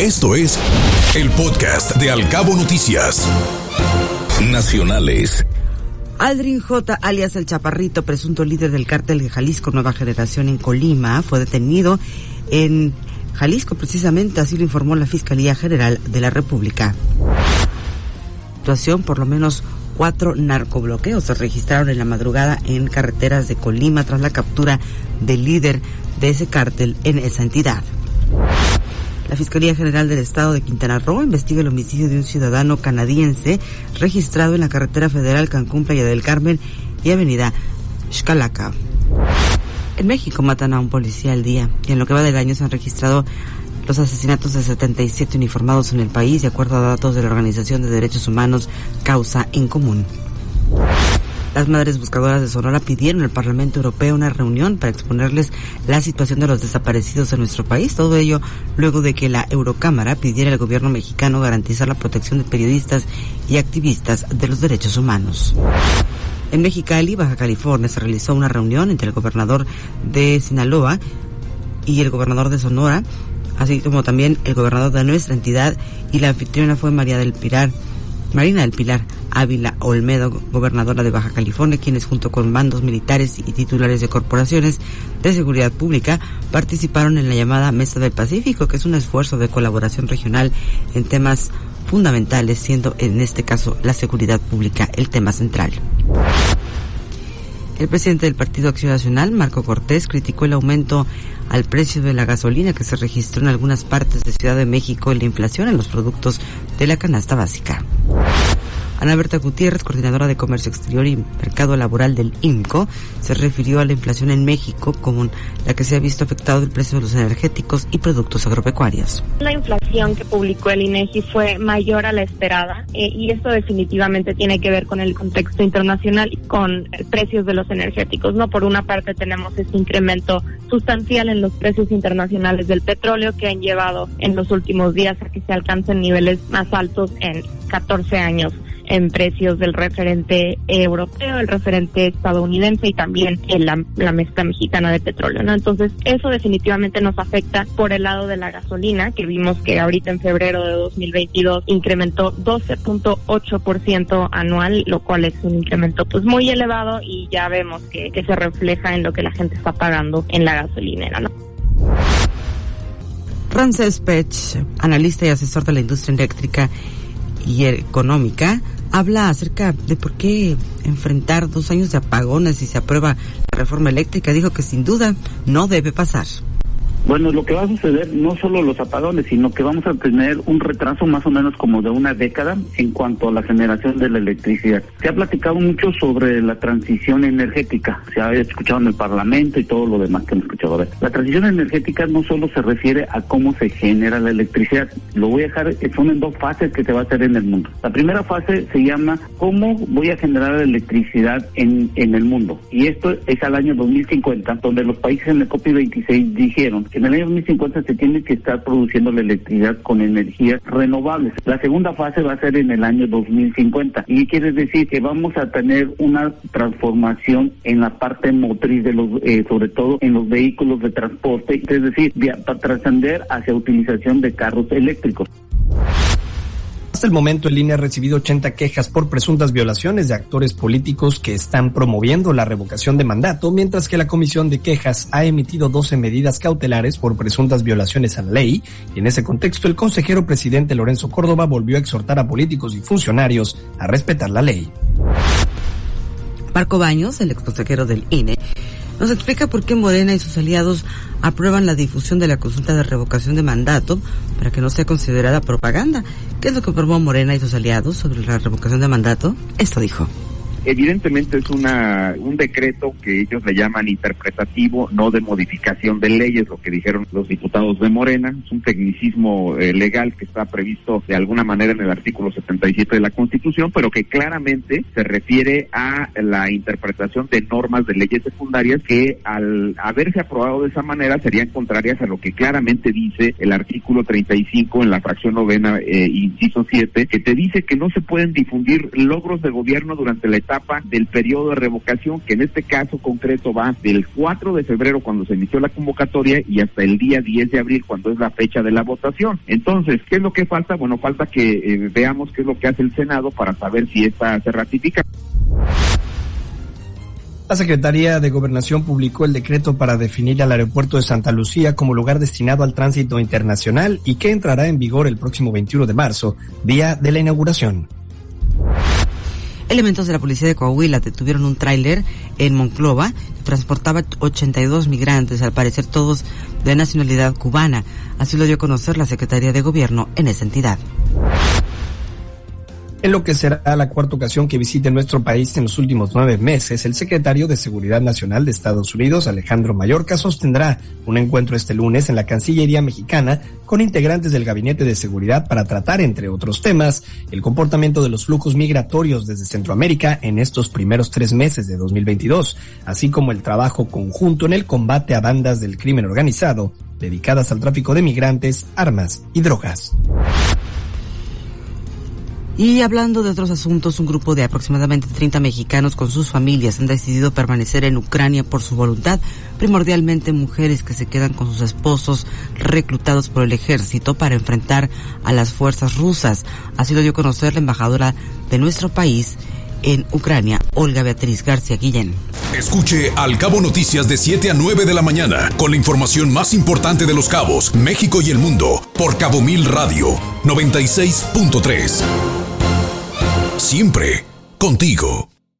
Esto es el podcast de Alcabo Noticias. Nacionales. Aldrin J., alias El Chaparrito, presunto líder del cártel de Jalisco Nueva Generación en Colima, fue detenido en Jalisco precisamente, así lo informó la Fiscalía General de la República. Situación, por lo menos cuatro narcobloqueos se registraron en la madrugada en carreteras de Colima tras la captura del líder de ese cártel en esa entidad. La Fiscalía General del Estado de Quintana Roo investiga el homicidio de un ciudadano canadiense registrado en la carretera federal Cancún Playa del Carmen y Avenida Xcalaca. En México matan a un policía al día y en lo que va del año se han registrado los asesinatos de 77 uniformados en el país, de acuerdo a datos de la Organización de Derechos Humanos Causa en Común. Las madres buscadoras de Sonora pidieron al Parlamento Europeo una reunión para exponerles la situación de los desaparecidos en nuestro país. Todo ello luego de que la Eurocámara pidiera al gobierno mexicano garantizar la protección de periodistas y activistas de los derechos humanos. En Mexicali, Baja California, se realizó una reunión entre el gobernador de Sinaloa y el gobernador de Sonora, así como también el gobernador de nuestra entidad y la anfitriona fue María del Pilar Marina del Pilar Ávila Olmedo, gobernadora de Baja California, quienes junto con mandos militares y titulares de corporaciones de seguridad pública participaron en la llamada Mesa del Pacífico, que es un esfuerzo de colaboración regional en temas fundamentales, siendo en este caso la seguridad pública el tema central. El presidente del Partido Acción Nacional, Marco Cortés, criticó el aumento al precio de la gasolina que se registró en algunas partes de Ciudad de México y la inflación en los productos de la canasta básica. Ana Berta Gutiérrez, coordinadora de Comercio Exterior y Mercado Laboral del INCO, se refirió a la inflación en México como la que se ha visto afectado el precio de los energéticos y productos agropecuarios. La inflación que publicó el INEGI fue mayor a la esperada eh, y esto definitivamente tiene que ver con el contexto internacional y con precios de los energéticos. No por una parte tenemos este incremento sustancial en los precios internacionales del petróleo que han llevado en los últimos días a que se alcancen niveles más altos en 14 años en precios del referente europeo, el referente estadounidense y también en la, la mezcla mexicana de petróleo, ¿no? Entonces, eso definitivamente nos afecta por el lado de la gasolina, que vimos que ahorita en febrero de 2022 incrementó 12.8% anual, lo cual es un incremento pues muy elevado y ya vemos que, que se refleja en lo que la gente está pagando en la gasolinera, ¿no? Ramses Pech, analista y asesor de la industria eléctrica y económica, habla acerca de por qué enfrentar dos años de apagones si se aprueba la reforma eléctrica. Dijo que sin duda no debe pasar. Bueno, lo que va a suceder no solo los apagones, sino que vamos a tener un retraso más o menos como de una década en cuanto a la generación de la electricidad. Se ha platicado mucho sobre la transición energética, se ha escuchado en el Parlamento y todo lo demás que hemos escuchado. A ver, la transición energética no solo se refiere a cómo se genera la electricidad, lo voy a dejar, son en dos fases que se va a hacer en el mundo. La primera fase se llama cómo voy a generar electricidad en, en el mundo. Y esto es al año 2050, donde los países en el COP26 dijeron que en el año 2050 se tiene que estar produciendo la electricidad con energías renovables. La segunda fase va a ser en el año 2050. ¿Y quiere decir? Que vamos a tener una transformación en la parte motriz de los, eh, sobre todo en los vehículos de transporte, es decir, para trascender hacia utilización de carros eléctricos. Hasta el momento, el INE ha recibido 80 quejas por presuntas violaciones de actores políticos que están promoviendo la revocación de mandato, mientras que la Comisión de Quejas ha emitido 12 medidas cautelares por presuntas violaciones a la ley. Y en ese contexto, el consejero presidente Lorenzo Córdoba volvió a exhortar a políticos y funcionarios a respetar la ley. Marco Baños, el ex consejero del INE, nos explica por qué Morena y sus aliados aprueban la difusión de la consulta de revocación de mandato para que no sea considerada propaganda. ¿Qué es lo que aprobó Morena y sus aliados sobre la revocación de mandato? Esto dijo evidentemente es una un decreto que ellos le llaman interpretativo, no de modificación de leyes, lo que dijeron los diputados de Morena, es un tecnicismo eh, legal que está previsto de alguna manera en el artículo 77 de la Constitución, pero que claramente se refiere a la interpretación de normas de leyes secundarias que al haberse aprobado de esa manera serían contrarias a lo que claramente dice el artículo 35 en la fracción novena, eh, inciso 7, que te dice que no se pueden difundir logros de gobierno durante la etapa del periodo de revocación, que en este caso concreto va del 4 de febrero cuando se inició la convocatoria y hasta el día 10 de abril cuando es la fecha de la votación. Entonces, ¿qué es lo que falta? Bueno, falta que eh, veamos qué es lo que hace el Senado para saber si esta se ratifica. La Secretaría de Gobernación publicó el decreto para definir al aeropuerto de Santa Lucía como lugar destinado al tránsito internacional y que entrará en vigor el próximo 21 de marzo, día de la inauguración. Elementos de la policía de Coahuila detuvieron un tráiler en Monclova que transportaba 82 migrantes, al parecer todos de nacionalidad cubana. Así lo dio a conocer la Secretaría de Gobierno en esa entidad en lo que será la cuarta ocasión que visite nuestro país en los últimos nueve meses, el secretario de Seguridad Nacional de Estados Unidos, Alejandro Mayorka, sostendrá un encuentro este lunes en la Cancillería mexicana con integrantes del Gabinete de Seguridad para tratar, entre otros temas, el comportamiento de los flujos migratorios desde Centroamérica en estos primeros tres meses de 2022, así como el trabajo conjunto en el combate a bandas del crimen organizado dedicadas al tráfico de migrantes, armas y drogas. Y hablando de otros asuntos, un grupo de aproximadamente 30 mexicanos con sus familias han decidido permanecer en Ucrania por su voluntad, primordialmente mujeres que se quedan con sus esposos reclutados por el ejército para enfrentar a las fuerzas rusas. Así lo dio a conocer la embajadora de nuestro país en Ucrania, Olga Beatriz García Guillén. Escuche Al Cabo Noticias de 7 a 9 de la mañana con la información más importante de los cabos, México y el mundo por Cabo Mil Radio 96.3. Siempre contigo.